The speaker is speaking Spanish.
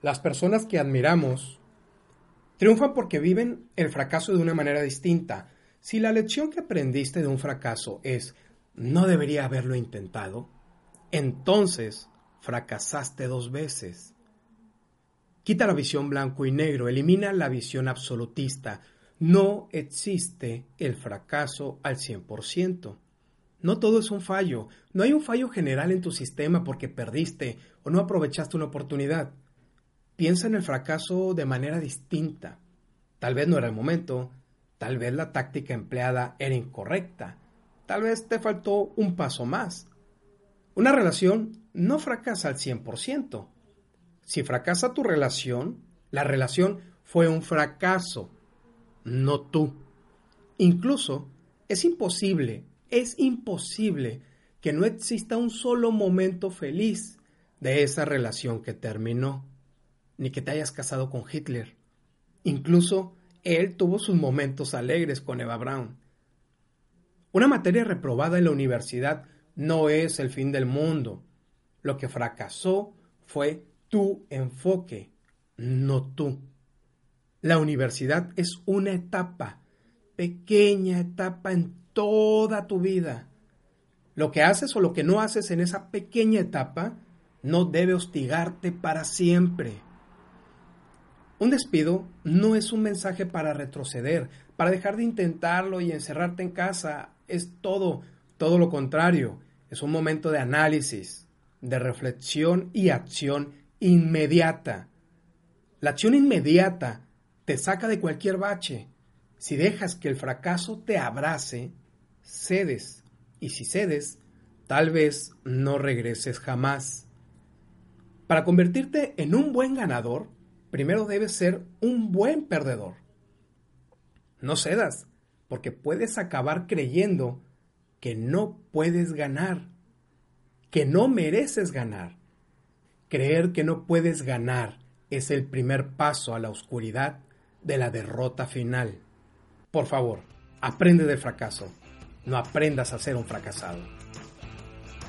Las personas que admiramos triunfan porque viven el fracaso de una manera distinta. Si la lección que aprendiste de un fracaso es no debería haberlo intentado, entonces fracasaste dos veces. Quita la visión blanco y negro, elimina la visión absolutista. No existe el fracaso al 100%. No todo es un fallo. No hay un fallo general en tu sistema porque perdiste o no aprovechaste una oportunidad. Piensa en el fracaso de manera distinta. Tal vez no era el momento, tal vez la táctica empleada era incorrecta, tal vez te faltó un paso más. Una relación no fracasa al 100%. Si fracasa tu relación, la relación fue un fracaso, no tú. Incluso es imposible es imposible que no exista un solo momento feliz de esa relación que terminó, ni que te hayas casado con Hitler. Incluso él tuvo sus momentos alegres con Eva Braun. Una materia reprobada en la universidad no es el fin del mundo. Lo que fracasó fue tu enfoque, no tú. La universidad es una etapa, pequeña etapa en toda tu vida. Lo que haces o lo que no haces en esa pequeña etapa no debe hostigarte para siempre. Un despido no es un mensaje para retroceder, para dejar de intentarlo y encerrarte en casa. Es todo, todo lo contrario. Es un momento de análisis, de reflexión y acción inmediata. La acción inmediata te saca de cualquier bache. Si dejas que el fracaso te abrace, cedes, y si cedes, tal vez no regreses jamás. Para convertirte en un buen ganador, primero debes ser un buen perdedor. No cedas, porque puedes acabar creyendo que no puedes ganar, que no mereces ganar. Creer que no puedes ganar es el primer paso a la oscuridad de la derrota final. Por favor, aprende del fracaso no aprendas a ser un fracasado.